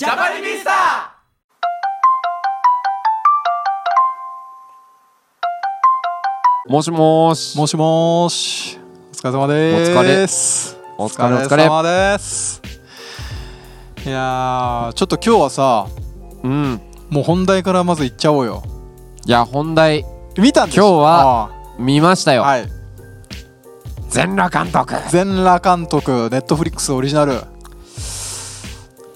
ジャパニビスタもしもーし。もしもーし。お疲れ様です。お疲れお疲れ。様です。いやーちょっと今日はさうん。もう本題からまず行っちゃおうよ。いや本題。見たんでしょ今日は見ましたよ、はい。全裸監督。全裸監督ネットフリックスオリジナル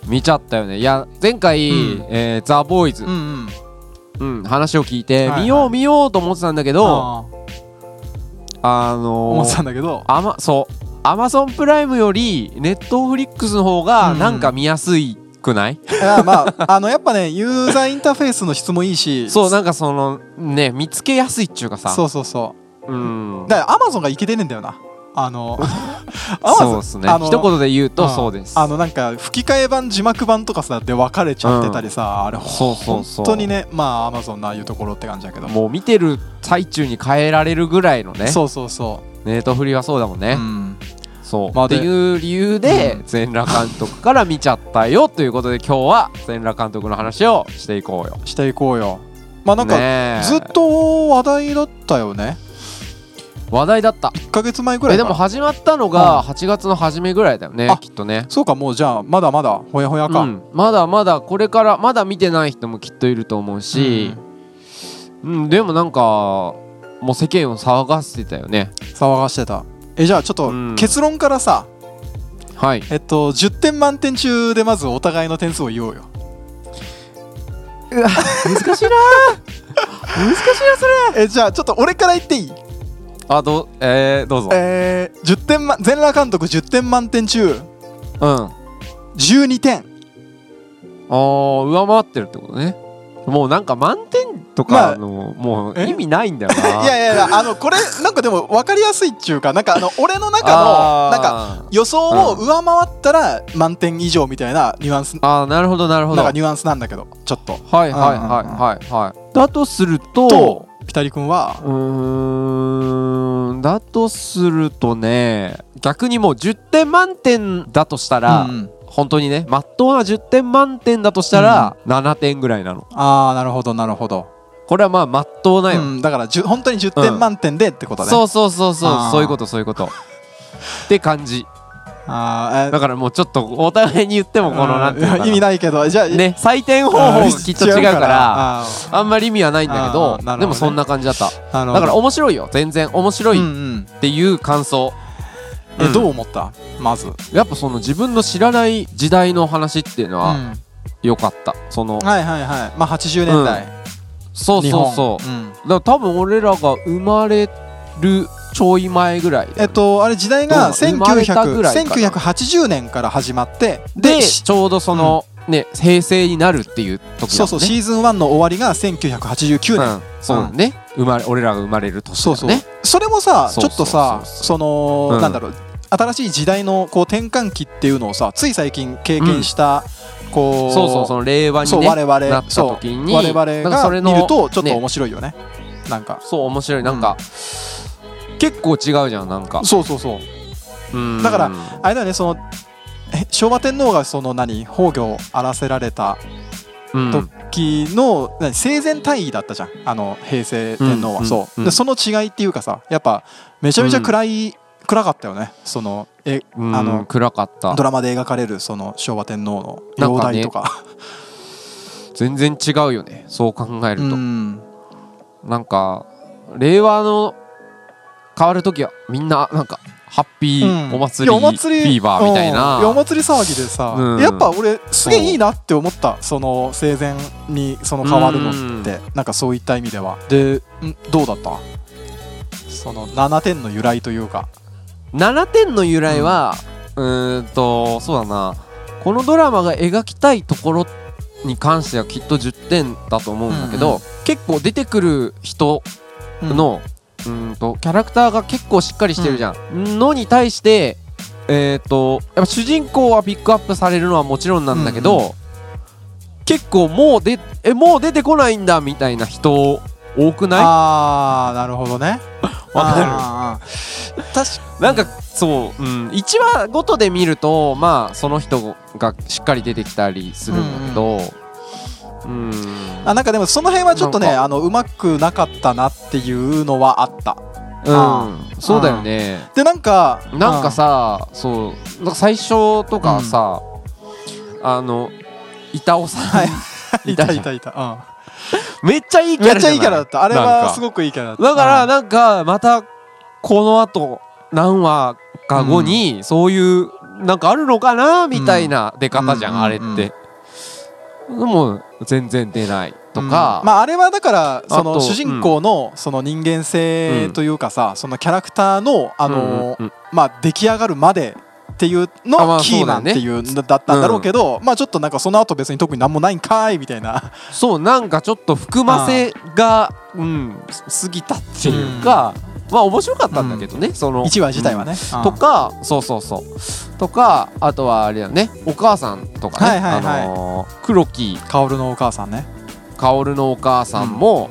見ちゃったよね。いや前回、うん。えーザ・ボーイズう、んうん。うん、話を聞いて、はいはい。見よう見ようと思ってたんだけどああ。ーの思ってたー、んだけど。あまそう。アマゾンプライムよりネットフリックスの方がなんか見やすいくない、いやまああのやっぱねユーザーインターフェースの質もいいしそうなんかそのね見つけやすいっちゅうかさ。そうそうそう。うん。だからアマゾンがいけてねえんだよなあの そうですね。あの一言で言うとうん。そうです。あのなんか吹き替え版字幕版とかさで分かれちゃってたりさ、あれそうそうそう。本当にねまあアマゾンのああいうところって感じだけど。もう見てる最中に変えられるぐらいのねそうそうそネットフリはそうだもんう、ね、うん、そう、まあでっていう理由で、うん。全裸監督から見ちゃったよということで今日は全裸監督の話をしていこうよ。していこうよ。まあなんか、ずっと話題だったよね話題だった。1ヶ月前ぐらえでいかも始まったのが8月の初めぐらいだよねあきっとね。そうかもうじゃあまだまだほやほやか、うん、まだまだこれからまだ見てない人もきっといると思うし、うん。でもなんかもう世間を騒がせてたよね。騒がしてた。えじゃあちょっとうん。結論からさ、はい。えっと10点満点中でまずお互いの点数を言おうよ。難しいな。難しいなそれ。えじゃあちょっと俺から言っていい？あどうえー、どうぞ。えー、10点、ま、全裸監督10点満点中。うん。あ12点。ー上回ってるってことね。もうなんか満点とかの、もうえ？意味ないんだよな。いやいやいやあのこれなんかでも分かりやすいっちゅうかな。んかあの俺の中のなんかか予想を上回ったら満点以上みたいなニュアンス。あーなるほどなるほど。はいなんかニュアンスなんだけどちょっと。はいはいはいはいだとするととピタリ君は？うーんだとするとね逆にもう10点満点だとしたら、うん本当にねまっとうな10点満点だとしたら、7点ぐらいなの。ああなるほどなるほど、これはまあまっとうなよ、うん、だからじゅ本当に10点満点でってことね、そうそうそうそうあー。そういうことそういうこと。って感じあだからもうちょっとお互いに言ってもこのなんていうのかな。意味ないけどじゃあね採点方法がきっと違うから ああんまり意味はないんだけどでもそんな感じだった。だから面白いよ全然面白いんっていう感想。え、うん。どう思った？まず、やっぱその自分の知らない時代の話っていうのはうん。良かった。そのはいはいはい。まあ80年代、そうそうそう。うん。だから多分俺らが生まれるちょい前ぐらいね。えっとあれ時代がどうなの？生まれたぐらいかな。1900 1980年から始まってでしちょうどそのね平成になるっていう時ね。そうそうシーズン1の終わりが1989年、うんそうだね生まれ俺らが生まれる年だそうそう、それもさちょっとさその、うん。なんだろう新しい時代のこう転換期っていうのをさつい最近経験した、こうそうそうその令和にね我々なったそう時に我々が見るとちょっとね。面白いよね。なんか。そう面白い。なんか結構違うじゃんなんか。そうそうそう。うん。だからあれだよねそのえ昭和天皇がその何崩御を荒らせられたうん。時の何生前退位だったじゃん。あの平成天皇は、うんそう、うん。でその違いっていうかさやっぱめちゃめちゃ暗い、暗かったよね。そのえうんあの暗かった。ドラマで描かれるその昭和天皇の容体とか。全然違うよね。そう考えると。うん。なんか令和の変わる時はみんななんかハッピうん。ーお祭りいやお祭りフィーバーみたいな、うん。やお祭り騒ぎでさ、うん。やっぱ俺すげえいいなって思ったその生前にその変わるのって、なんかそういった意味では。でんどうだった？その7点の由来というか。7点の由来はうーんとそうだな。このドラマが描きたいところに関してはきっと10点だと思うんだけど、うん。うん結構出てくる人の、うーんとキャラクターが結構しっかりしてるじゃん、のに対してえっ、とやっぱ主人公はピックアップされるのはもちろんなんだけど、うん結構もうでえもう出てこないんだみたいな人多くない？ああなるほどね。わかる。確かなんかそう、うん、1話ごとで見るとまあその人がしっかり出てきたりするんだけどうんあなんかでもその辺はちょっとねあのうまくなかったなっていうのはあった。うん。そうだよね。でなんかなんかさそうなんか最初とかさ、あの板尾さん、はい。うんいたいたいたいた、うん。めっちゃいいキャめっラじゃない？ちゃいいキャラだった。あれはすごくいいキャラだった。だからうん。なんかまたこの後何話か後にそういうなんかあるのかな？みたいな出方じゃんあれって。でも全然出ないとか、うん。まああれはだからその主人公のその人間性というかさ、そのキャラクターのあの、うん。うんうんまあ出来上がるまでっていうのキーマンっていうのだったんだろうけど、まあちょっとなんかその後別に特になんもないんかいみたいな。そうなんかちょっと含ませがうん過ぎたっていうか、まあ面白かったんだけどね、その1話自体はね、うん。とかそうそうそう。とかあとはあれだねお母さんとかね、あのー黒木薫のお母さんね。薫のお母さんも、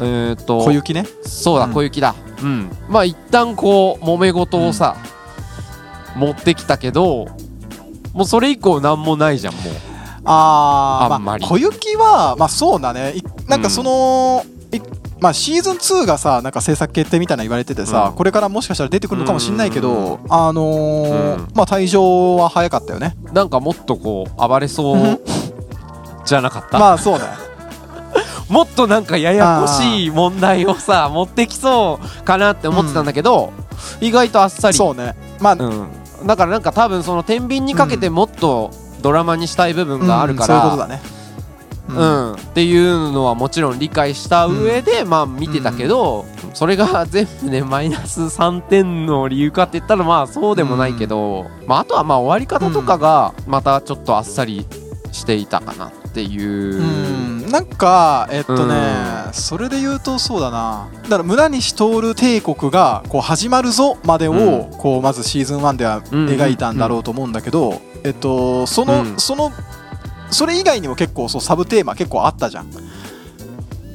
えっ、と小雪ね。そうだうん。小雪だ。うん。まあ一旦こう揉め事をさ、持ってきたけどもうそれ以降なんもないじゃんもう。あーあんまり。あ、小雪はまあそうだね。いなんかその、いまあ、シーズン2がさなんか制作決定みたいな言われててさ、うん。これからもしかしたら出てくるのかもしれないけど、うん。あのーうん。まあ退場は早かったよね。なんかもっとこう暴れそううじゃなかった、まあそうねもっとなんかややこしい問題をさ持ってきそうかなって思ってたんだけど、意外とあっさり。そうね。まあ、うん、だからなんか多分その天秤にかけてもっとドラマにしたい部分があるかうんそういうら、ことだねうん。っていうのはもちろん理解した上で、まあ見てたけど、それが全部ねマイナス3点の理由かって言ったらまあそうでもないけど、まあ、あとはまあ終わり方とかがまたちょっとあっさりしていたかなっていう。うん。なんかえっとね、うそれで言うとそうだな。だから村西徹帝国がこう始まるぞまでを、うん。こうまずシーズン1では描いたんだろうと思うんだけど、えっとその、うん。そのそれ以外にも結構そうサブテーマ結構あったじゃん。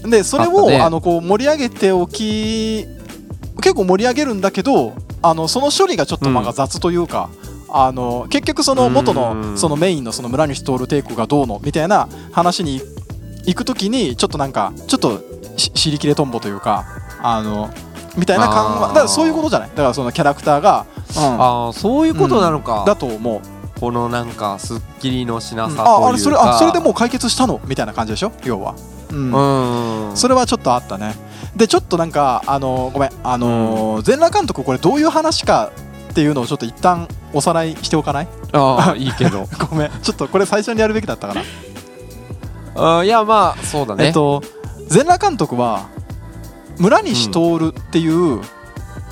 でそれをあ、ね。のこう盛り上げておき結構盛り上げるんだけどあのその処理がちょっとまあうん。雑というか、あの結局その元うのんそのメインのその村西徹帝国がどうのみたいな話に行くときにちょっとなんかちょっとし尻切れとんぼというかあのみたいな感だからそういうことじゃない？だからそのキャラクターが、うん。ああそういうことなのか、だと思うこのなんかすっきりのしなさというか、ああれそれあそれでもう解決したの？みたいな感じでしょ？要は、うん。うん。それはちょっとあったね。でちょっとなんかあのごめん。あのー全裸監督これどういう話かっていうのをちょっと一旦おさらいしておかない？ああいいけど。ごめん。ちょっとこれ最初にやるべきだったかな、あいやまあそうだね、えっと全裸監督は村西徹っていう、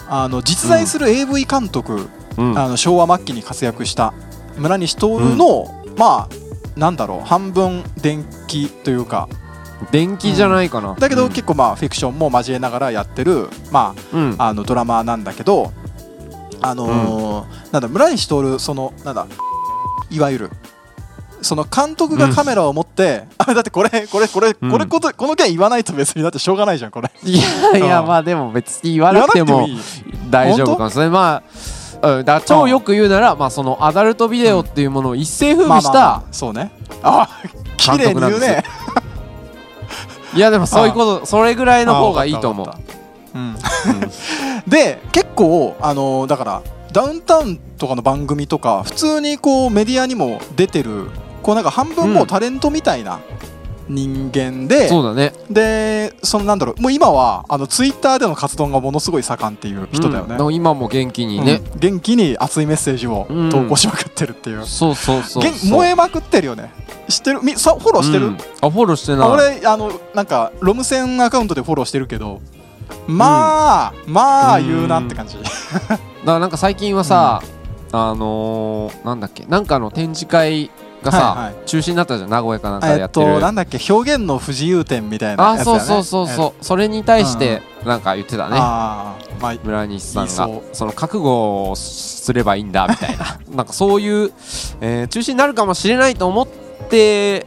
あの実在する AV 監督、うん。あの昭和末期に活躍した村西徹の、まあなんだろう半分電気というか。電気じゃないかな、だけどうん。結構まあフィクションも交えながらやってるまうん。ああのドラマーなんだけどあのーなんだ村西徹そのなんだいわゆるその監督がカメラを持って、あだってこれこれこれうん。これことこの件言わないと別にだってしょうがないじゃんこれ。いやいやうん。まあでも別に言わなくても大丈夫かもそれまあ、うん、だ超よく言うなら、まあ、そのアダルトビデオっていうものを一世風靡した、まあまあまあそうね。あ 綺麗に言う監ね いやでもそういうことそれぐらいの方がいいと思う。うん。で結構あのーだからダウンタウンとかの番組とか普通にこうメディアにも出てるこうなんか半分もうタレントみたいな人間で、そうだね。でそのなんだろうもう今はあのツイッターでの活動がものすごい盛んっていう人だよね、うん。今も元気にね、うん。元気に熱いメッセージをうん。投稿しまくってるっていう、そうそうそうげん燃えまくってるよね。知ってる？みさフォローしてる、うん。あフォローしてない。あ俺あのなんかロム線アカウントでフォローしてるけどまあ、まあ言うなって感じ、だからなんか最近はさ、あのー、なんだっけ？なんかの展示会がさ、はいはい。中止になったじゃん名古屋かなんかやってる、となんだっけ表現の不自由展みたいなあやつね。そうそうそうそう、それに対してなんか言ってたね。あーまあ村西さんが。その覚悟をすればいいんだみたいな。なんかそういう、えー中止になるかもしれないと思って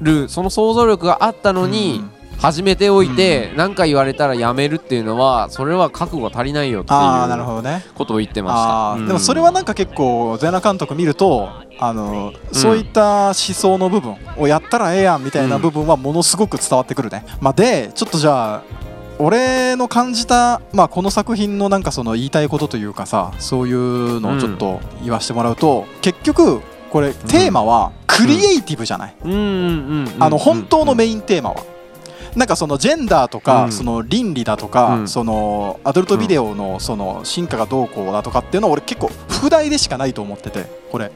るその想像力があったのに、始めておいて何、か言われたらやめるっていうのはそれは覚悟が足りないよっていうほどね。ことを言ってました、でもそれはなんか結構全裸監督見るとあのそういった思想の部分をやったらええやんみたいな部分はものすごく伝わってくるね、まあ、でちょっとじゃあ俺の感じた、まあ、この作品のなんかその言いたいことというかさそういうのをちょっと言わせてもらうと、結局これテーマはクリエイティブじゃない、うんうんうんうん。あの本当のメインテーマは。なんかそのジェンダーとか、うん。その倫理だとか、うん。そのアダルトビデオのその進化がどうこうだとかっていうのは俺結構副題でしかないと思っててこれ、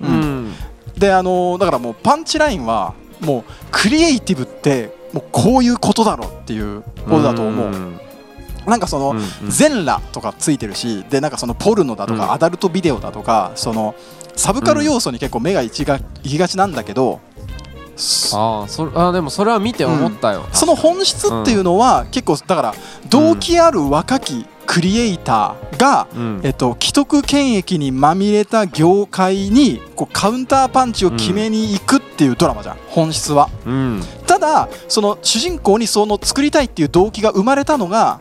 ううん。んであのーだからもうパンチラインはもうクリエイティブってもうこういうことだろっていうことだと思う、ん。なんかその、全裸とかついてるしでなんかそのポルノだとか、うん。アダルトビデオだとかそのサブカル要素に結構目が行きがちなんだけど、そああそれあでもそれは見て思ったよ、その本質っていうのは、結構だから動機ある若きクリエイターが、うん。えっと、既得権益にまみれた業界にこうカウンターパンチを決めに行くっていうドラマじゃん。本質は。うん。ただその主人公にその作りたいっていう動機が生まれたのが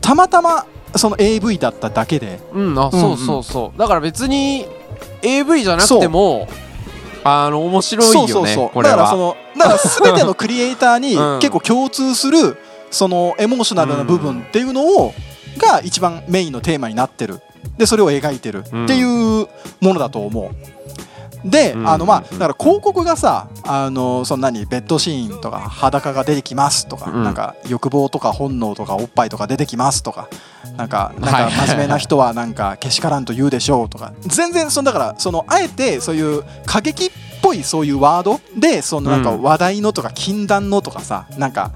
たまたまその AV だっただけで。うん。あうんそうそう。そうだから別に AV じゃなくてもあの面白いよねそうそうそう。だからそのだから全てのクリエイターに うん。結構共通するそのエモーショナルな部分っていうのをが一番メインのテーマになってる。でそれを描いてるっていうものだと思う。で、うんあのまあだから広告がさあのそんなにベッドシーンとか裸が出てきますとか、うん。なんか欲望とか本能とかおっぱいとか出てきますとかなんかなんはい。か真面目な人はなんかけしからんと言うでしょうとか。全然そのだからそのあえてそういう過激っぽいそういうワードでそのなんかうん。話題のとか禁断のとかさなんか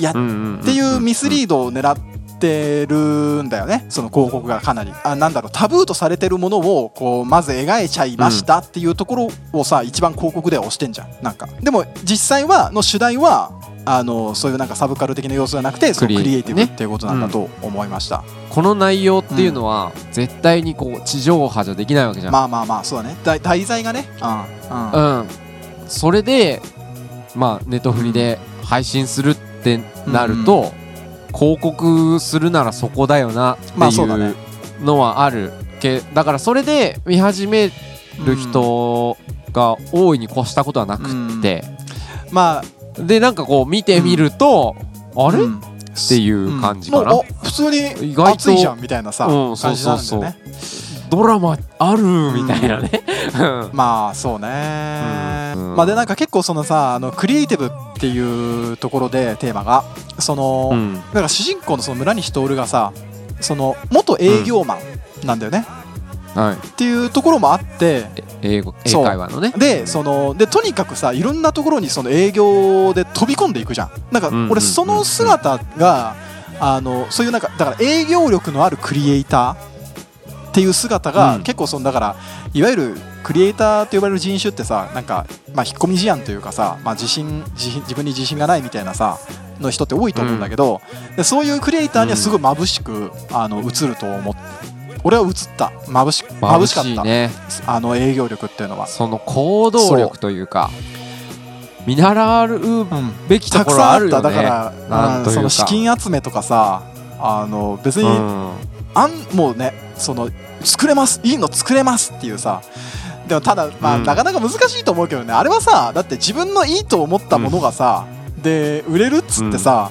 やっていうミスリードを狙ってるんだよね。その広告がかなり。あなんだろう。タブーとされてるものをこうまず描いちゃいましたっていうところをさ一番広告では押してんじゃん。なんか。でも実際はの主題はあのそういうなんかサブカル的な要素じゃなくてそのククリエイティブっていうことなんだと思いました、この内容っていうのは絶対にこう地上波じゃできないわけじゃん、まあまあまあそうだね。題題材がね。うん。うん。うん。それでまあネットフリで配信するってなると、広告するならそこだよなってまあそうだね。いうのはあるけだからそれで見始める人が大いに越したことはなくって、まあでなんかこう見てみると、あれ、うん。っていう感じかな、普通に意外と熱いじゃんみたいなさ、うん。そう感じなんだそうよねドラマあるみたいなね、うん。まあそうね、うん。まあでなんか結構そのさあのクリエイティブっていうところでテーマがその、うん。だから主人公のその村西徹がさその元営業マンなんだよね、はい。っていうところもあって英語英そう。会話のね。でそのでとにかくさいろんなところにその営業で飛び込んでいくじゃん。なんか俺その姿があのそういうなんかだから営業力のあるクリエイターっていう姿が、うん。結構そのだからいわゆるクリエイターと呼ばれる人種ってさなんか、まあ、引っ込み思案というかさ、まあ、自信自自分に自信がないみたいなさの人って多いと思うんだけど、でそういうクリエイターにはすごい眩しく、あの映ると思って俺は映った。眩し眩しかった、いねあの営業力っていうのは。その行動力というか見習ううんべきとたくころあるよさんあった。だねか。ら、その資金集めとかさあの別に、うん。あんもうねその作れます。いいの作れますっていうさ。でもただ、まあうん。なかなか難しいと思うけどね。あれはさだって自分のいいと思ったものがさ、で売れるっつってさ、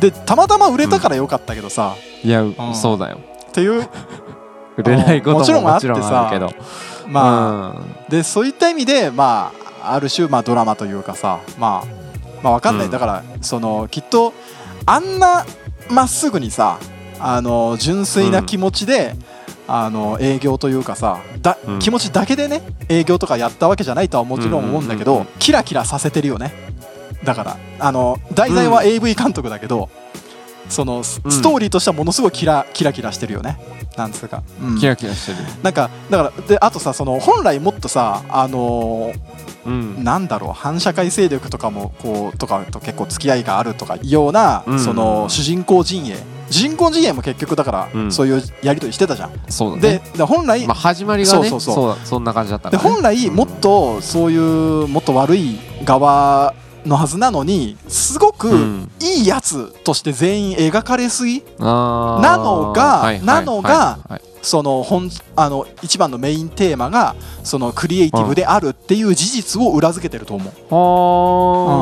でたまたま売れたからよかったけどさ、いやん。そうだよ。っていう 売れないことももちろんあってもちろんあるけどまあ、でそういった意味でまあある種まあドラマというかさまあまあわかんない、うん。だからそのきっとあんなまっすぐにさあの純粋な気持ちで、あの営業というかさだ、うん。気持ちだけでね営業とかやったわけじゃないとはもちろん思うんだけど、キラキラさせてるよね。だからあの題材は AV 監督だけど、そのストーリーとしてはものすごいキラキラキラしてるよね。なんつうか、うん。キラキラしてる。なんかだからであとさその本来もっとさあのうん。ーなんだろう反社会勢力とかもこうとかと結構付き合いがあるとかいうような、うん。その主人公陣営主人公陣営も結局だから、うん。そういうやり取りしてたじゃん。そうだでね。で本来、まあ始まりがねそうそうそう。そんな感じだったね。本来もっとそういうもっと悪い側のはずなのにすごくうん。いいやつとして全員描かれすぎなのがなのがはいはいその本あの一番のメインテーマがそのクリエイティブであるっていう事実を裏付けてると思う。は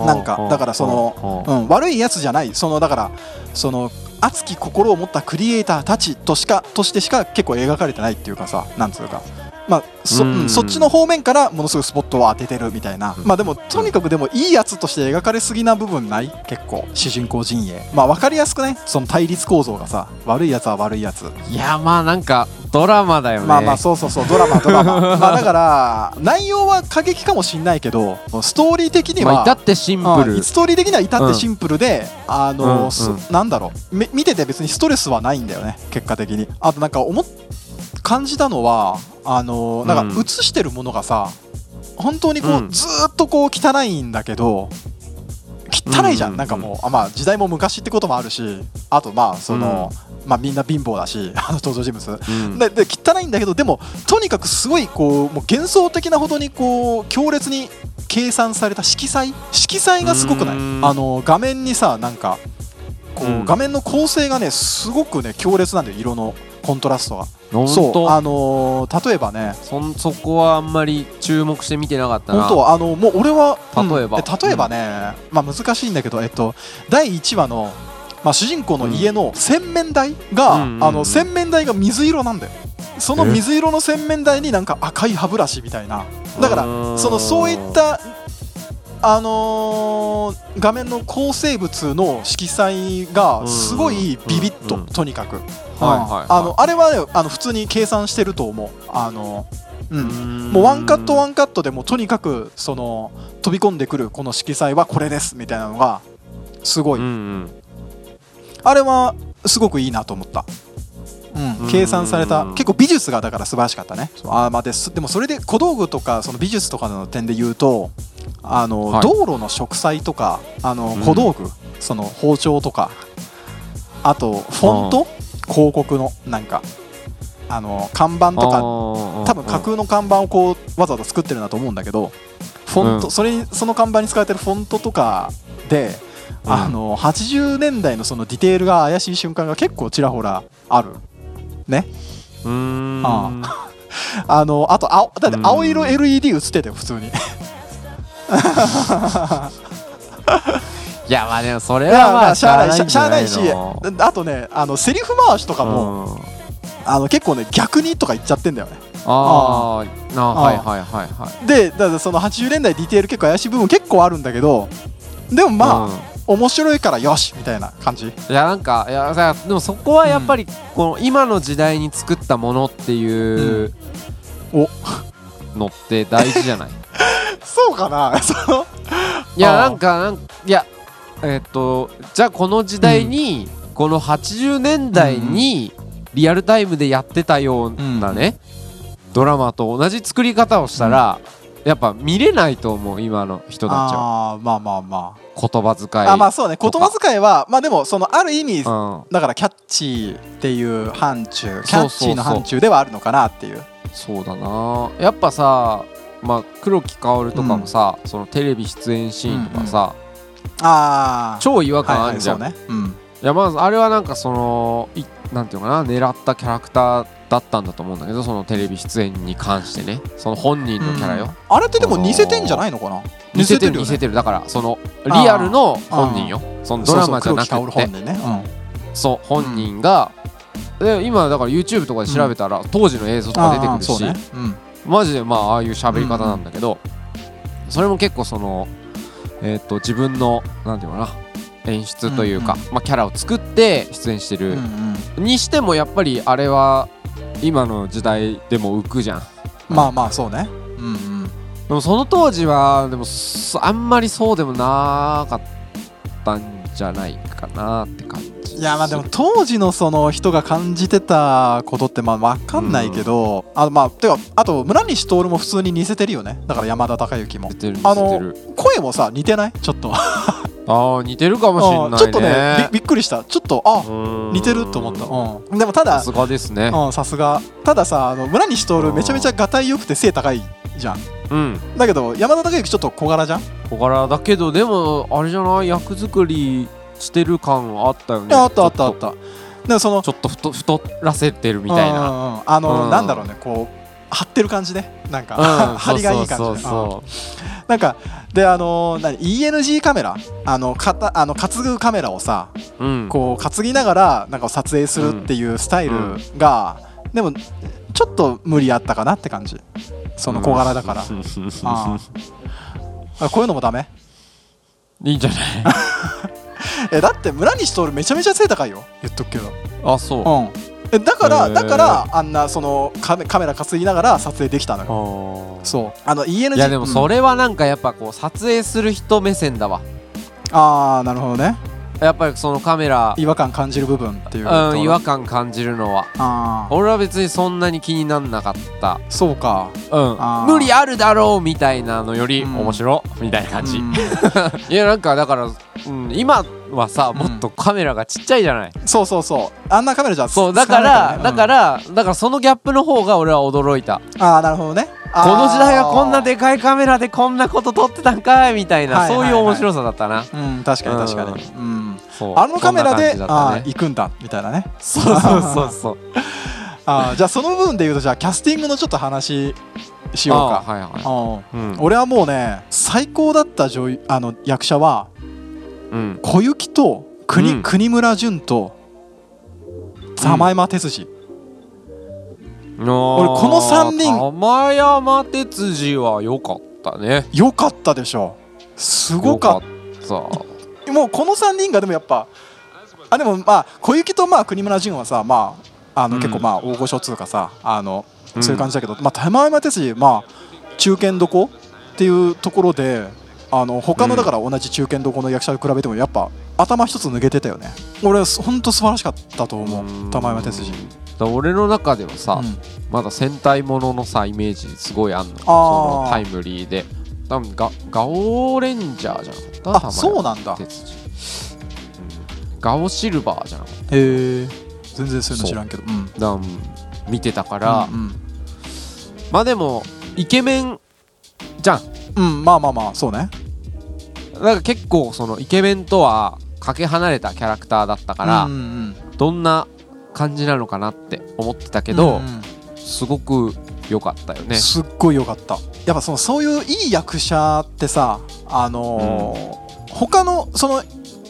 あ。なんかだからそのうん、悪いやつじゃない。そのだからその熱き心を持ったクリエイターたちとしかとしてしか結構描かれてないっていうかさなんつうか。まあそうん。うんそっちの方面からものすごいスポットを当ててるみたいな、まあでもとにかくでもいいやつとして描かれすぎな部分ない結構主人公陣営。まあ分かりやすくねその対立構造がさ悪いやつは悪いやつ。いやまあなんかドラマだよね。まあまあそうそうそう。ドラマドラマ。まあだから内容は過激かもしんないけどストーリー的には、まあ至ってシンプル。うんストーリー的には至ってシンプルで、あの、うんそうん。なんだろう。め見てて別にストレスはないんだよね結果的に。あとなんか思っ感じたのはあのなんうん。か映してるものがさ本当にこう、うん。ずーっとこう汚いんだけど汚いじゃん、うんなんかもうあまあ時代も昔ってこともあるしあとまあその、まあみんな貧乏だし あの登場人物。うん。でで汚いんだけどでもとにかくすごいこうもう幻想的なほどにこう強烈に計算された色彩？色彩がすごくない？あの画面にさなんかこう、うん。画面の構成がねすごくね強烈なんだよ色のコントラストが。そうとあのー例えばね。そんそこはあんまり注目して見てなかったな。本当あのもう俺は例えば。うんで例えばね、まあ難しいんだけどえっと第1話のまあ、主人公の家の洗面台が、うんうんうん。あの洗面台が水色なんだよ。その水色の洗面台になんか赤い歯ブラシみたいな。だからそのそういったあのー画面の構成物の色彩がすごいビビッと、とにかく、あのあれはねあの普通に計算してると思う。あの、うん、ん。もうワンカットワンカットでもとにかくその飛び込んでくるこの色彩はこれですみたいなのがすごい、うんうん。あれはすごくいいなと思った、うん、計算された。うん。結構美術がだから素晴らしかったね。あーまあですでもそれで小道具とかその美術とかの点で言うとあの、はい。道路の植栽とかあのうん。小道具、その包丁とかあとフォント？広告のなんかあの看板とか多多分架空の看板をこうわざわざ作ってるんだと思うんだけどフォント、うん。それにその看板に使われてるフォントとかで、うん。あの80年代のそのディテールが怪しい瞬間が結構ちらほらあるね。うーん。ああ。のあと青だって青色 LED 映ってたよ普通に。いいやまあでもそれやはまあしゃあないしゃしゃあないいしのあとねあのセリフ回しとかも、うん。あの結構ね逆にとか言っちゃってんだよね。あー。あはいはいはいはい。でだからその80年代ディテール結構怪しい部分結構あるんだけどでもまあ、うん面白いからよしみたいな感じ。いやなんかいやさでもそこはやっぱりこの今の時代に作ったものっていうお。のって大事じゃない？そうかな？そのいやあー。なんかなんいやえっとじゃあこの時代にこの80年代にリアルタイムでやってたようなねドラマと同じ作り方をしたらやっぱ見れないと思う今の人たちは。あーまあまあま言葉遣いああまあそうね。言葉遣いはまあでもそのある意味うん。だからキャッチーっていう範疇キャッチーの範疇ではあるのかなっていう。そうだな。やっぱさまあ黒木薫とかもさ、そのテレビ出演シーンとかさ、ああ超違和感はいはいあるじゃ、そうんね。うん。いやまずあれはなんかそのいなんていうのかな狙ったキャラクターだったんだと思うんだけどそのテレビ出演に関してね。その本人のキャラよ、うんあれってでも似せてんじゃないのかな？似せてる似せてるだからそのリアルの本人よ。そのドラマじゃなくそうそう本人ね。そう本人が、で今だから YouTube とかで調べたら、当時の映像とか出てくるし、ね。うん。マジでまあああいう喋り方なんだけど、それも結構そのえっ、と自分のなんていうのかな演出というか、うんまあ、キャラを作って出演してる、うんうん。にしてもやっぱりあれは今の時代でも浮くじゃん。まあまあそうね。うんうん。でもその当時はでもそあんまりそうでもなかったんじゃないかなって感じいやまあでも当時のその人が感じてたことってまあ分かんないけど、あまあてかあと村西徹も普通に似せてるよねだから山田孝之も似てる似あのてる声もさ似てないちょっとああ似てるかもしれないね。うんちょっとねびびっくりした。ちょっとあうん。似てると思った、うん、でもたださすがですね。うんさすが。たださあの村西徹めちゃめちゃがたいよくて背高いじゃん。うん。だけど山田孝之ちょっと小柄じゃん？小柄だけどでもあれじゃない？役作りしてる感あったよね。あったあったあった。でそのちょっと太太らせてるみたいな。あの、うん。なんだろうねこう張ってる感じね。なんか、うん。張りがいい感じね。なんかであの何 ENG カメラ？あのかたあの担ぐカメラをさそううん。こう担ぎながらなんか撮影するっていうスタイルが、でもちょっと無理あったかなって感じ。その小柄だから、うん。ああ。こういうのもダメ？いいんじゃない？えだって村西徹めちゃめちゃ背高いよ。言っとくけど。あそう。うん。えだから、だからあんなそのカメカメラ担ぎながら撮影できたのよ。あそう。あの ENG いやでもそれ、れはなんかやっぱこう撮影する人目線だわ。うんああなるほどね。やっぱりそのカメラ違和感感じる部分っていうとうん違和感感じるのは。ああ俺は別にそんなに気になんなかった。そうか。うん。無理あるだろうみたいなのよりうん。面白みたいな感じ、うん。いやなんかだから、うん、今はさもっとカメラがちっちゃいじゃない、そうそうそう。あんなカメラじゃそうだから、だかららだからそのギャップの方が俺は驚いた。ああなるほどね。この時代はこんなででかいカメラでこんなこと撮ってたんかいみたいな、はいはいはい。そういう面白さだったな。うん確かに確かに。うん。そう。あのカメラで、ね。行くんだみたいなね。そうそうそうそう。あーじゃあその部分で言うとじゃあキャスティングのちょっと話しようか。あはいはい。うん。うん俺はもうね最高だった女優あの役者はうん小雪と国,、うん。国村淳と玉山哲司、俺この三人。玉山哲司は良かったね。よかったでしょ。すごかった。もうこの3人がでもやっぱあでもまあ小雪とまあ国村淳はさまああのうん。結構まあ大御所っつうかさあのうん。そういう感じだけど、まあ玉山哲司まあ中堅どこ？っていうところであの他のうんだから同じ中堅どこの役者と比べてもやっぱ頭一つ抜けてたよね。俺本当素晴らしかったと思う。うん。玉山哲司俺の中ではさ、うん。まだ戦隊もののさイメージすごいあんのそのタイムリーで。多分ガガオレンジャーじゃなかった？あそうなんだ。うん、ガオシルバーじゃなかっえ全然そういうの知らんけど。うん。ただうん見てたから、うんまあでもイケメンじゃんうん、うんまあまあまあそうねだから結構そのイケメンとはかけ離れたキャラクターだったから、うんうんどんな感じなのかなって思ってたけうんど、うんうん。すごく良かったよね。すっごい良かった。やっぱそのそういういい役者ってさあのー他のその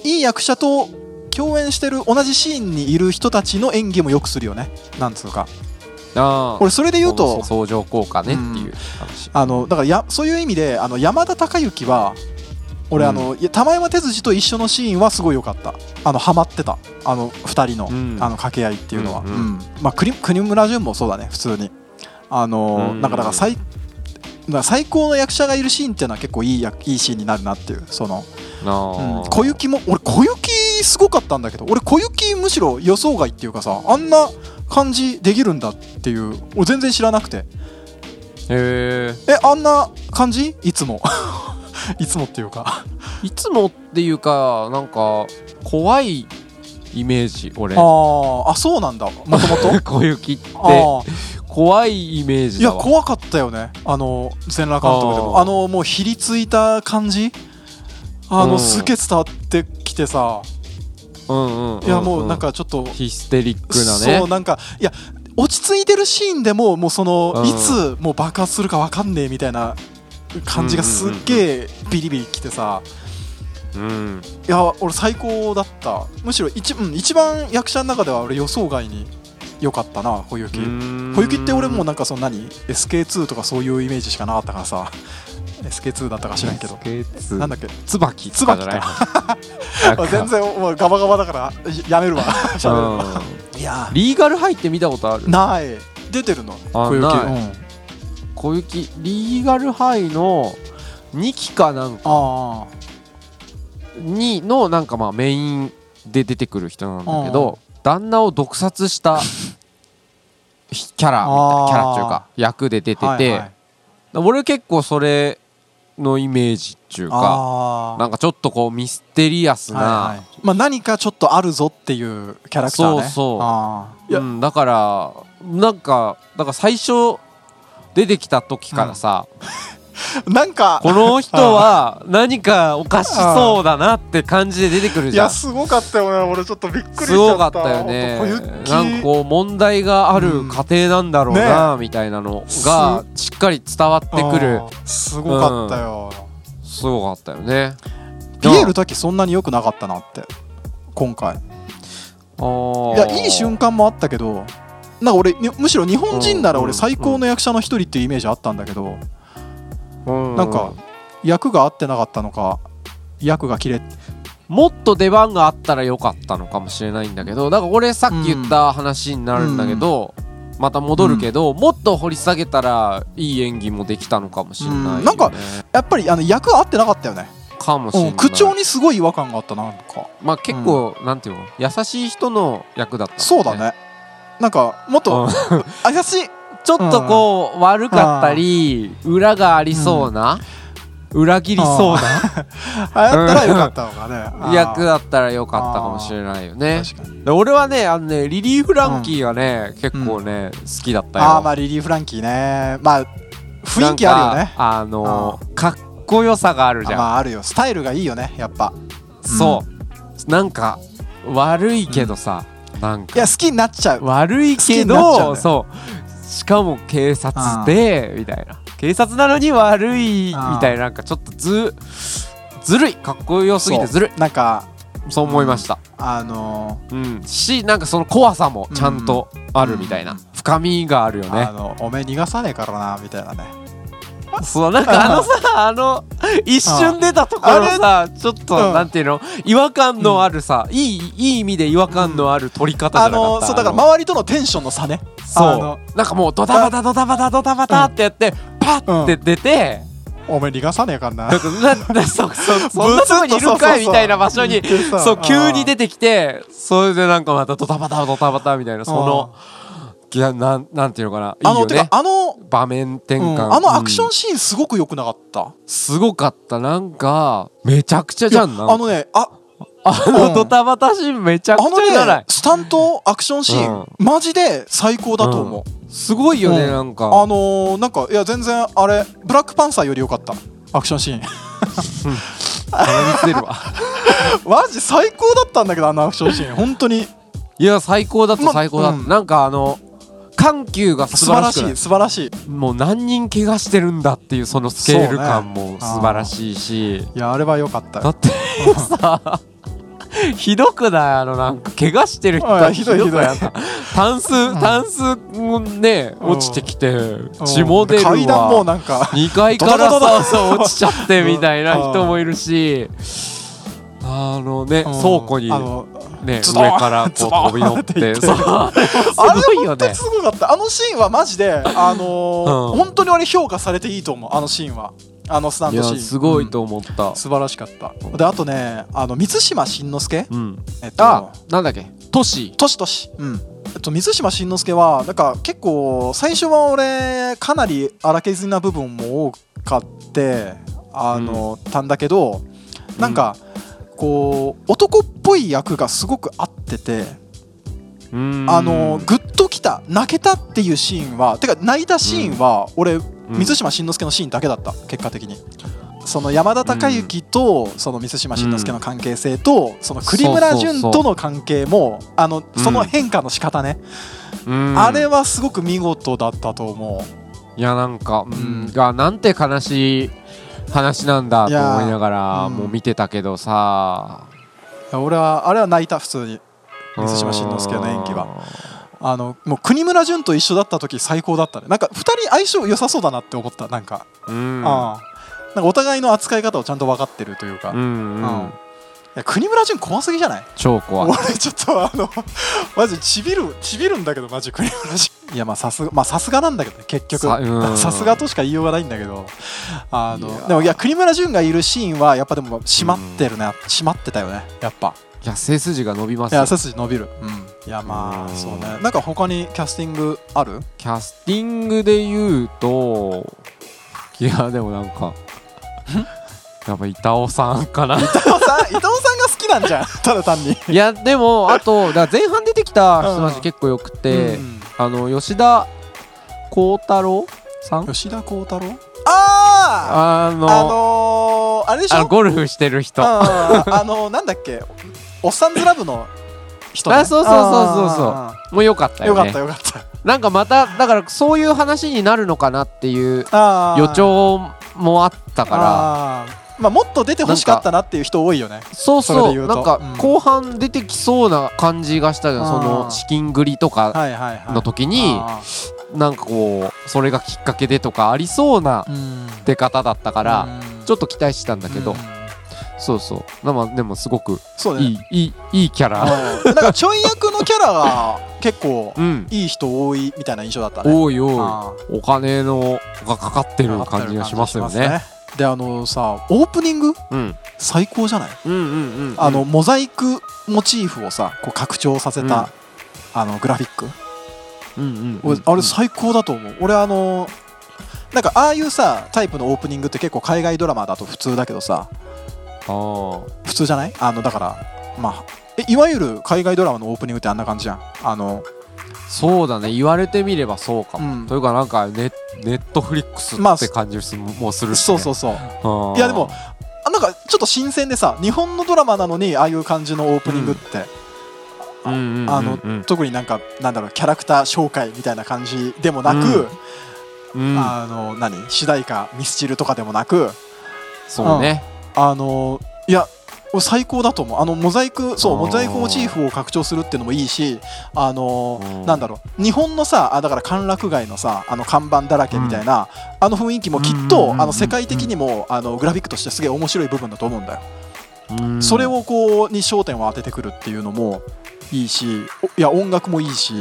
いい役者と共演してる同じシーンにいる人たちの演技もよくするよね。なんつうか。ああ俺それで言うと相乗効果ねっていう話、あのだからやそういう意味であの山田孝之は俺、うん。あの玉山哲司と一緒のシーンはすごい良かった。あのハマってた。あの2人の,、うん。あの掛け合いっていうのは、まあ、国国村淳もそうだね普通に。あの、うんなんかだから最最高の役者がいるシーンっていうのは結構いいやいいシーンになるなっていうその、あうん。ー小雪も俺小雪すごかったんだけど俺小雪むしろ予想外っていうかさあんな感じできるんだっていう俺全然知らなくて。へえあんな感じ？いつも いつもっていうか。え いつもっていうかなんか怖いイメージ俺。あーあそうなんだ。もともと小雪って。あー。怖いイメージいや怖かったよね。あの全裸監督でも。あのもうひりついた感じ？あの、うん。すげえ伝わってきてさ。うんうんうんいやもうなんかちょっと、ヒステリックなそねうなんかいや落ち着いてるシーンでももうその、うん。いつもう爆発するかわかんねえみたいな感じがすっげえビリビリきてさ。うん。いや俺最高だった。むしろ一,、うん、一番役者の中では俺予想外に良かったな小雪。小雪って俺もうなんかその何？SK2 とかそういうイメージしかなかったからさ。SK2 だったか知らんけど。なんだっけ？椿。とか。じゃないなんか全然もうガバガバだからやめるわ。いやリーガルハイって見たことある？ない。出てるの。あ小雪。ない。うん小雪リーガルハイの2期かなんかあにのなんかまあメインで出てくる人なんだけど旦那を毒殺したひキャラみたいなキャラっていうか役で出てて、あはいはい。俺結構それのイメージっていうかなんかちょっとこうミステリアスな、はいはい。まあ、何かちょっとあるぞっていうキャラクターね。そうそう。だからなんかだから最初出てきた時からさ、なんか。この人は何かおかしそうだなって感じで出てくるいじゃん。やすごかったよね。俺ちょっとびっくりしちゃった。すごかったよね。なんかこう問題がある家庭なんだろうな、みたいなのがしっかり伝わってくる。うん。すごかったよ、すごかったよね。ピエール滝そんなに良くなかったなって。今回。あー。いやいい瞬間もあったけどなんか俺にむしろ日本人ならうん俺最高の役者の一人っていうイメージあったんだけど、うん。なんか役が合ってなかったのか役が切れもっと出番があったらよかったのかもしれないんだけどだから俺さっき言った話になるんだけど、また戻るけど、もっと掘り下げたらいい演技もできたのかもしれないよ、ね。うん。なんかやっぱりあの役合ってなかったよね、かもしれない、うん、口調にすごい違和感があったなんか。まあ結構、なんていうの優しい人の役だった、そうだねなんかもっと怪しいちょっとこう、悪かったり裏がありそうな、裏切りそうなあやったらよかったのかね役だったらよかったかもしれないよね俺はねあのねリリー・フランキーがね、結構ね、好きだったよあまあリリー・フランキーねまあ雰囲気あるよねあのかっこよさがあるじゃん、まああるよスタイルがいいよねやっぱそうなんか悪いけどさ、なんか。いや好きになっちゃう。悪いけどね。そう。しかも警察でみたいな。警察なのに悪いみたいななんかちょっとずずるい。かっこよすぎてずるい。なんかそう思いました。あのうん、しなんかその怖さもちゃんとあるみたいな、うん。深みがあるよね。のおめえ逃がさねえからなみたいなねそうなんかあのさあの一瞬出たところさちょっと、うん。なんていうの？違和感のあるさ、いいいい意味で違和感のある撮り方じゃあなかった、のそうだから周りとのテンションの差ね。そう。なんかもうドタバタドタバタドタバタってやって、パッて出て、おめえ逃がさねえからな。なんかなんだそそ そんなとこにいるかいみたいな場所にそう急に出てきてそれでなんかまたドタバタドタバタみたいなそのいやなんなんていうのかな。いいあのてかあの場面転うん。換、あのアクショうんンシーンすごく良くなかった、すごかった。なんかめちゃくちゃじゃん。あのねああうん。のドタバタシーンめちゃくあのちゃじゃない？ねスタントアクションシーン、マジで最高だと思う、すごいよね、うんなん。かあのー、なんかいや全然あれブラックパンサーより良かった。アクションシーン。鼻水出るわ。マジ最高だったんだけどあのアクションシーン。本当に。いや最高だったま最高だった、うん。なんかあの緩急が素素晴らしいい素晴らしい。もう何人怪我してるんだっていうそのスケール感も素晴らしいし、いやあれは良かったよ。だってさひどくない？あのなんか怪我してる人おいひどいひどい。タンスタンスもねうん。落ちてきて血も出る階段もわなんか2階からさそう落ちちゃってみたいな人もいるし。あのねうん倉庫にね上からこう飛び乗っって。そう。あれ本当にすごかった。あのシーンはマジであのーうん。本当に俺評価されていいと思う。あのシーンは。あのスタンドシーン。すごいうんと思った。素晴らしかった。であとねあの満島真之介？うん。えっとあなんだっけ？トシ。トシトシ。うん。えっと満島真之介はなんか結構最初は俺かなり荒削りな部分も多かってあの、たんだけどなんか、こう男っぽい役がすごく合ってて、あのグッときた泣けたっていうシーンはてか泣いたシーンは、俺満島真之介のシーンだけだった結果的に。その山田孝之とその満島真之介の関係性と、その栗村淳との関係もあのその変化の仕方ね、あれはすごく見事だったと思いやなんか、ううんん、がなんて悲しい話なんだと思いながいらもう見てたけどさ。う俺はあれは泣いた普通に。満島真之介の演技は。あのもう国村淳と一緒だった時最高だったね。なんか2人相性良さそうだなって思ったなんか、うん。ああなんかお互いの扱い方をちゃんと分かってるというか、うんうん。国村淳怖すぎじゃない？超怖い。俺ちょっとあの マジちびるちびるんだけどマジ国村淳いやまあさすがまあさすがなんだけどね結局。さすがとしか言いようがないんだけど。あのでもいや国村淳がいるシーンはやっぱでも締まってるね、締まってたよね。やっぱ。いや背筋が伸びますよ。いや背筋伸びる。うん。いやまうん。あそうね。なんか他にキャスティングある？キャスティングで言うといやでもなんかやっぱ板尾さんかな。伊藤さん？伊藤さんが好きなんじゃん。ただ単に。いやでもあとだ前半出てきた人たうん。ち結構よくて、うんあの吉田鋼太郎さん？吉田鋼太郎？あはあのあのー、あれでしょ？ゴルフしてる人。ああのなんだっけ？おっさんずラブの人、ね、あそうそうそうそうそう。あもうよかったーよかよねったよかった。なんかまただからそういう話になるのかなっていう予兆もあったからまあもっと出てほしかったなっていう人多いよね。そうそう。で言うと。なんかうん。後半出てきそうな感じがしたじゃん。その資金繰りとかはいはいはいの時にあなんかこうそれがきっかけでとかありそうな出方だったからうんちょっと期待してたんだけどうんそうそうでもでもすごくそうねいいいいいいキャラうんなんかちょい役のキャラが結構うんいい人多いみたいな印象だったね多い多いお金のがかかってる感じがしますよね。であのさオープニング？うん。最高じゃない？うんうんうんあのモザイクモチーフをさこう拡張させた、うん。あのグラフィック、うんうん俺あれ最高だと思う。俺あのなんかああいうさタイプのオープニングって結構海外ドラマだと普通だけどさ。あー普通じゃない？あのだからまあえいわゆる海外ドラマのオープニングってあんな感じじゃん。あのそうだね。言われてみればそうかも、うん。というかなんかネネットフリックスまあって感じすもうするし、ね。そうそうそう。あーいやでもあなんかちょっと新鮮でさ日本のドラマなのにああいう感じのオープニングって、うん。うんうんうんあの特になんかなんだろうキャラクター紹介みたいな感じでもなく、うん。あの何？主題歌ミスチルとかでもなく。そうね、あのいや俺最高だと思う。あのモザイクそうモザイクモチーフを拡張するっていうのもいいしあのうん。なんだろう。日本のさあだから歓楽街のさあの看板だらけみたいな、あの雰囲気もきっうんうんうんうん。とあの世界的にもあのグラフィックとしてすげえ面白い部分だと思うんだよ、うん。それをこうに焦点を当ててくるっていうのもいいしおいや音楽もいいし。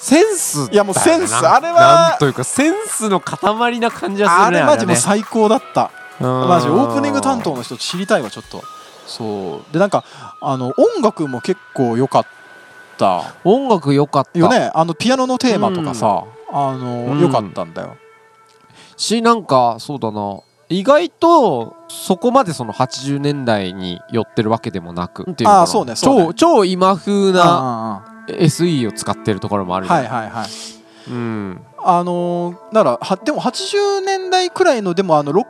センスいやもうセンスあれはなんというかセンスの塊な感じがするねあれマジも最高だったママジオープニング担当の人知りたいわちょっと。そう。でなんかあの音楽も結構良かった。音楽良かった。よね。あのピアノのテーマとかさ、あのうん。良かったんだよ、しなんかそうだな。意外とそこまでその80年代に寄ってるわけでもなくなん。ていうあーそうねそうね。超超今風なな SE を使ってるところもあるはいはいはいうん。あのーならはでも80年代くらいのでもあのロッ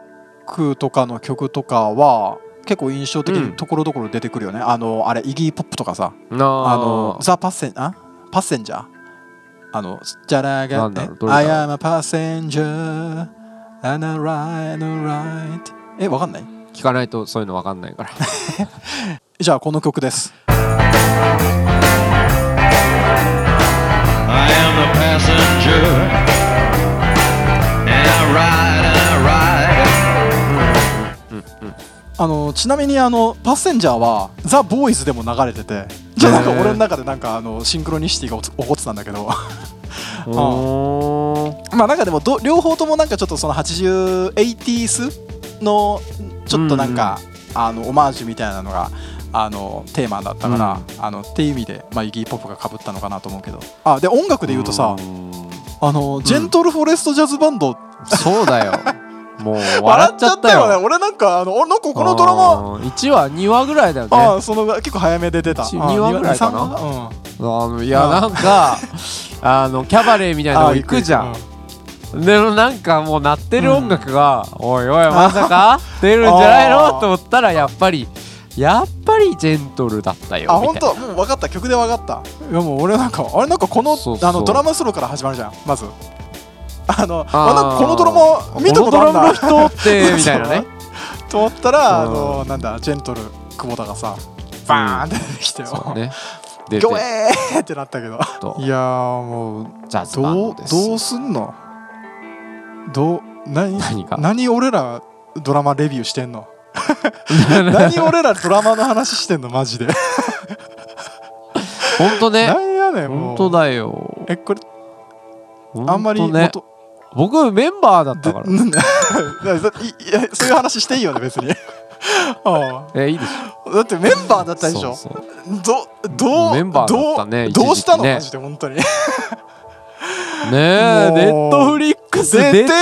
クとかの曲とかは結構印象的うんにところどころ出てくるよね、あのあれイギーポップとかさ。なあ。のザ・パッセンあ？パッセンジャー？あのじゃらなが I am a passenger and I ride and ride えわかんない？聞かないとそういうの分かんないから。じゃあこの曲です。I am the passenger, and I ride and I ride. あのちなみにあのパッセンジャーはザ・ボーイズでも流れててじゃあなんか俺の中でなんかあのシンクロニシティが起こってたんだけど。おー。まあなんかでもど両方ともなんかちょっとその 8080s のちょっとなんか、あのオマージュみたいなのがあのテーマだったから、あのっていう意味で、まあ、イギー・ポップがかぶったのかなと思うけど。あで音楽で言うとさうん。あのジェントル・フォレスト・ジャズバンド、そうだよ もう笑笑っちゃったよね。よ俺なんかあの俺なんかこのドラマ。1話2話ぐらいだよね。ああその結構早めで出た。あ一二話ぐらいかな。うん。あのいやあなんかあのキャバレーみたいなの行くじゃん。でもなんかもう鳴ってる音楽が、おいおいまさか？出るんじゃないの？と思ったらやっぱりやっぱりジェントルだったよあ本みたいな。当？もう分かった。曲で分かった。いやもう俺なんかあれなんかこのあのドラマソロから始まるじゃんまずあのあこのドラマ見たことあるな。このドラマの人って みたいなね。と思ったらあうん。のなんだジェントル久保田がさバーンって出てきてよ。そうね。出て。ギョエーってなったけど。と。いやーもうどうどうすんの？どう何何が？何俺らドラマレビューしてんの？何俺らドラマの話してんの？マジで。ほんとね何やねんもう。ほんとだよ。えこれあんまりね元僕メンバーだったから。でなん だいいやそういう話していいよね別に。あえいいでしあだってメンバーだったょでしょ？そうそう。どどうメンバーだったねどうどうしたの？ねマジで本当に。ねえネットフリックス出て。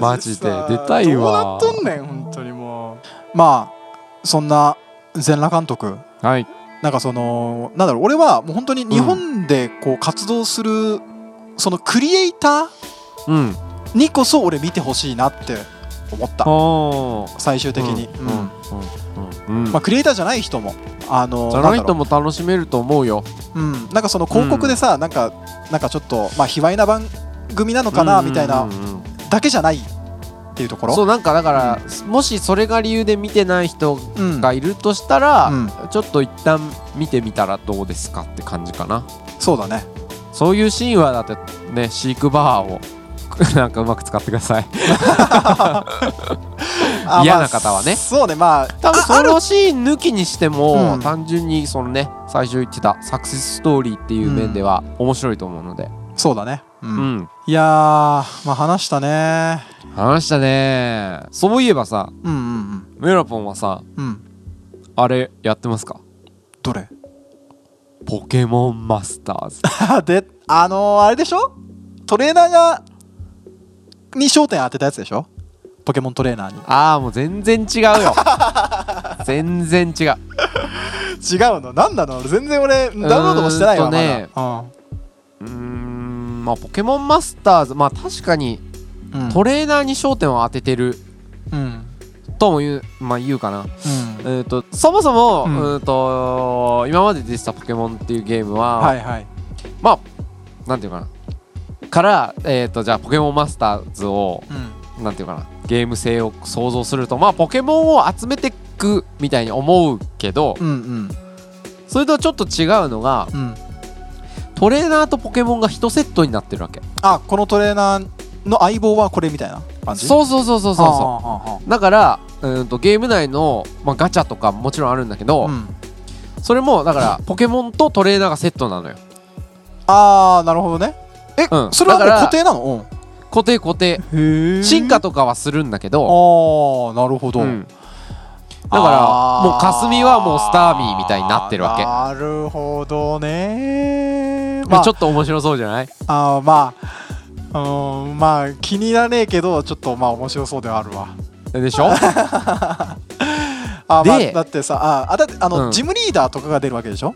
マジでさ。出たいわ。どうなっとんねん本当にもう。まあそんな全裸監督。はいなんかそのなんだろう俺はもう本当に日本でこう活動する、そのクリエイターうん。にこそ俺見てほしいなって思った。あ最終的に、うん。うん。うん。うん。まあ、クリエイターじゃない人もあのじゃない人も楽しめると思うよ。ううん、なんかその広告でさ、なんかなんかちょっとまあ卑猥な番組なのかなみたいなうん。うん。うん。だけじゃないっていうところ？そうなんかだから、もしそれが理由で見てない人うん。がいるとしたら、うん。ちょっと一旦見てみたらどうですかって感じかな。そうだね。そういうシーンはだってね飼育バーを なんかうまく使ってください。あ嫌なまあ方はね。そうねまあ多分そのシーン抜きにしても、うん。単純にそのね最初言ってたサクセスストーリーっていう面では面白いと思うので。そうだねうん、うん、いやーまあ話したね。話したね。そういえばさうんうんメラポンはさうん。うんあれやってますか？どれ？ポケモンマスターズ。であのー、あれでしょ？トレーナーがに焦点当てたやつでしょ？ポケモントレーナーに。ああもう全然違うよ。全然違う。違うの？何なの？全然俺ダウンロードもしてないわうーんとねまだ。うーんまあポケモンマスターズまあ確かにトレーナーに焦点を当ててる。うん。とも言うまあ言うかな。うん。えー、とそもそも、ううんん、と今まで出てたポケモンっていうゲームは、はいはい。まあなんていうかな。から、えー、とじゃあポケモンマスターズをうん。なんていうかな。ゲーム性を想像するとまあポケモンを集めてくみたいに思うけどうんうん。それとちょっと違うのがうんトレーナーとポケモンが1セットになってるわけ。あこのトレーナーの相棒はこれみたいな感じ？うそうそうそうそうそう。そあうだからうんとゲーム内の、まあ、ガチャとかもちろんあるんだけど、あうん。それもだからポケモンとトレーナーがセットなのよ。あーなるほどね。え、うん。それはもうだから固定なの？固定固定。うんへ進化とかはするんだけあど、ーなるほど、うんだからもう霞はもうスターミーみたいになってるわけ。なるほどね。まあちょっと面白そうじゃない？あーまあうんまあ気に入らねえけどちょっとまあ面白そうではあるわ。でしょ？あ、まあ、でだってさああだってあの、うん。ジムリーダーとかが出るわけでしょ？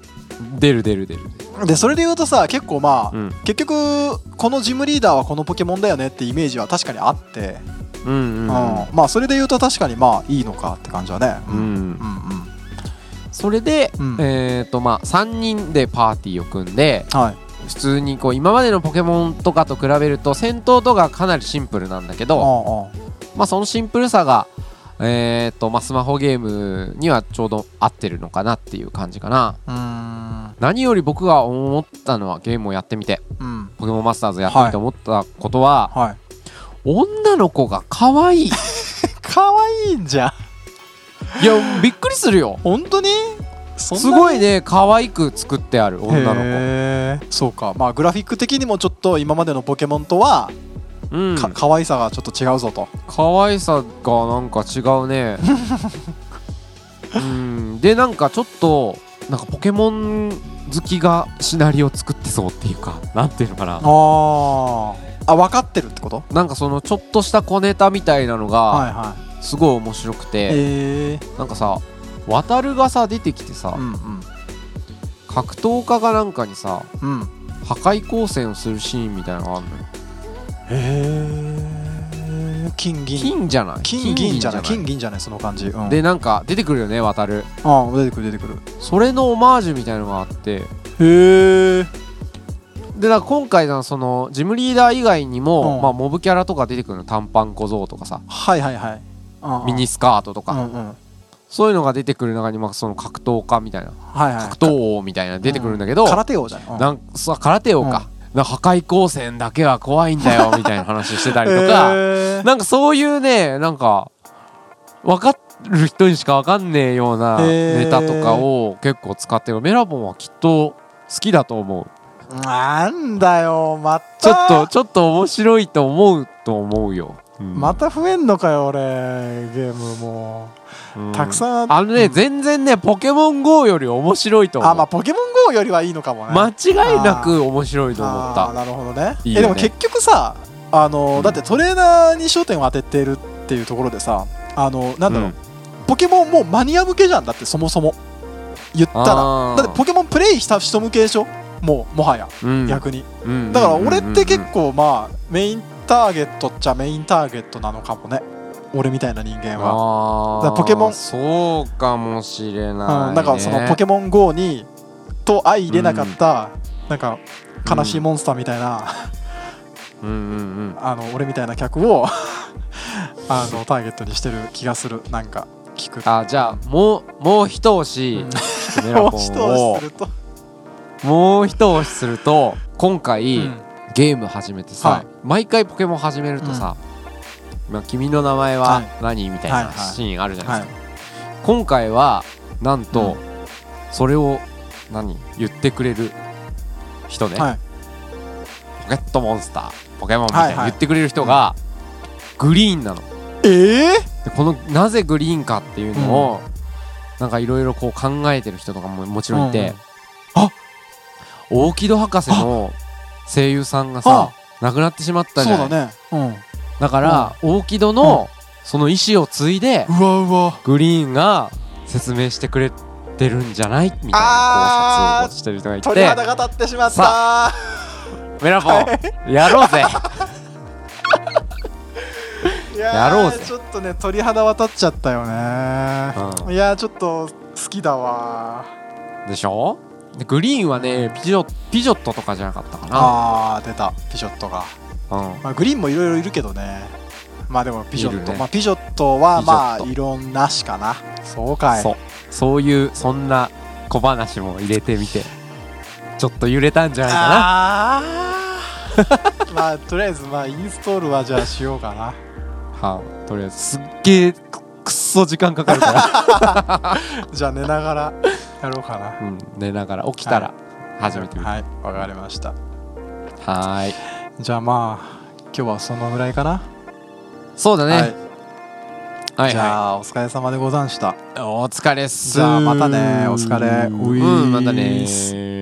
出る出る出る。でそれで言うとさ結構まあ、うん。結局このジムリーダーはこのポケモンだよねってイメージは確かにあって、うんうん。うん。まあそれで言うと確かにまあいいのかって感じはね。うん、うん。うんそれで、うん。えっ、とまあ3人でパーティーを組んではい。普通にこう今までのポケモンとかと比べると戦闘とかかなりシンプルなんだけあどあまあそのシンプルさがえっ、とまあスマホゲームにはちょうど合ってるのかなっていう感じかな。うーん。何より僕が思ったのはゲームをやってみて。うん。ポケモンマスターズやってみて思ったことは、はい女の子が可愛い。い 可愛いんじゃん。やびっくりするよ。本当に？すごいね可愛く作ってある女の子。そうか。まあグラフィック的にもちょっと今までのポケモンとは、うん。か可愛さがちょっと違うぞと。可愛さがなんか違うね。うん。でなんかちょっとなんかポケモン好きがシナリオ作ってそうっていうかなんていうのかな。あーあ分かってるってこと？なんかそのちょっとした小ネタみたいなのがはいはい。すごい面白くて、へえ。なんかさ渡るがさ出てきてさ、うん格闘家がなんかにさうん。うん破壊光線をするシーンみたいなのがあるのよ。へえ。金銀。金じゃない？金銀じゃない？金金銀じゃないその感じ、うん、でなんか出てくるよね渡る。あ出てくる出てくる。それのオマージュみたいのがあって。へえでなんか今回のそのジムリーダー以外にも、うん。まあ、モブキャラとか出てくるの短パン小僧とかさはいはいはい。うんうんミニスカートとか、うんうん。そういうのが出てくる中に、まあ、その格闘家みたいな。はいはい。格闘王みたいなの出てくるんだけど、空手王じゃない、うん。なん空手王か,、なんか破壊光線だけは怖いんだよみたいな話してたりとか、へー。なんかそういうねなんか分かる人にしか分かんねえようなへー。ネタとかを結構使ってる。メラボンはきっと好きだと思うなんだよまた。ちょっとちょっと面白いと思うと思うよ、うん。また増えんのかよ俺ゲームも。うたくさん。あのね、うん。全然ねポケモン GO より面白いと思う。あまあポケモン GO よりはいいのかもね。間違いなく面白いと思った。なるほどね。いいよね。えでも結局さあの、うん。だってトレーナーに焦点を当ててるっていうところでさあのなんだろう、うん。ポケモンもうマニア向けじゃん。だってそもそも。言ったら。だってポケモンプレイした人向けでしょ？もうもはやうん。逆に。うんだから俺って結構構まあメインターゲットっちゃメインターゲットなのかもね。俺みたいな人間は、ポケモン。そうかもしれない、ね。うん、なんかそのポケモン GO にと相入れなかった、なんか悲しいモンスターみたいな、うんうんうん。あの俺みたいな客を あのターゲットにしてる気がする。なんか聞く。あじゃあもうもう一押し、メラポ もう一押しすると、もう一押しすると今回、うん。ゲーム始めてさ、はい。毎回ポケモン始めるとさ、まあ、君の名前ははい。何？みたいはいはない。シーンあるじゃないはいですか、今回はなんと、うん。それを何？言ってくれる人ね、はい。ポケットモンスターポケモンみたいはいはい。な言ってくれる人が、グリーンなの。ええでこのなぜグリーンかっていうのを、なんかいろいろこう考えてる人とかももちろんいて、うん大木戸博士の声優さんがさ亡くなってしまったじゃないそうだね。うん。だから、大木戸のその意思を継いで、うわうわ。グリーンが説明してくれてるんじゃない？みたいな考察をしてる人がい鳥て肌が立ってしまった。メラポンやろうぜ。いやろうぜ。ちょっとね鳥肌は立っちゃったよね、ういやーちょっと好きだわでしょ？でグリーンはねピジョピジョットとかじゃなかったかな。あー出た。ピジョットが、うん。まあ、グリーンもいろいろいるけどね。まあでもピジョット、ね。まあ、ピジョットはピジョット。まあいろんなしかな。そうかい。そう。そういうそんな小話も入れてみて。ちょっと揺れたんじゃないかな。あー。まあとりあえずまあインストールはじゃあしようかな。はいとりあえず。すっげえくくっそ時間かかるから、じゃあ寝ながらやろうかな。うん、寝ながら起きたら始めてみて。はい。わかりました。はーい。じゃあまあ今日はそのぐらいかな、そうだね、はい、はいじゃあお疲れ様でござんした。お疲れっす。じゃあまたね。お疲れ。うん。またね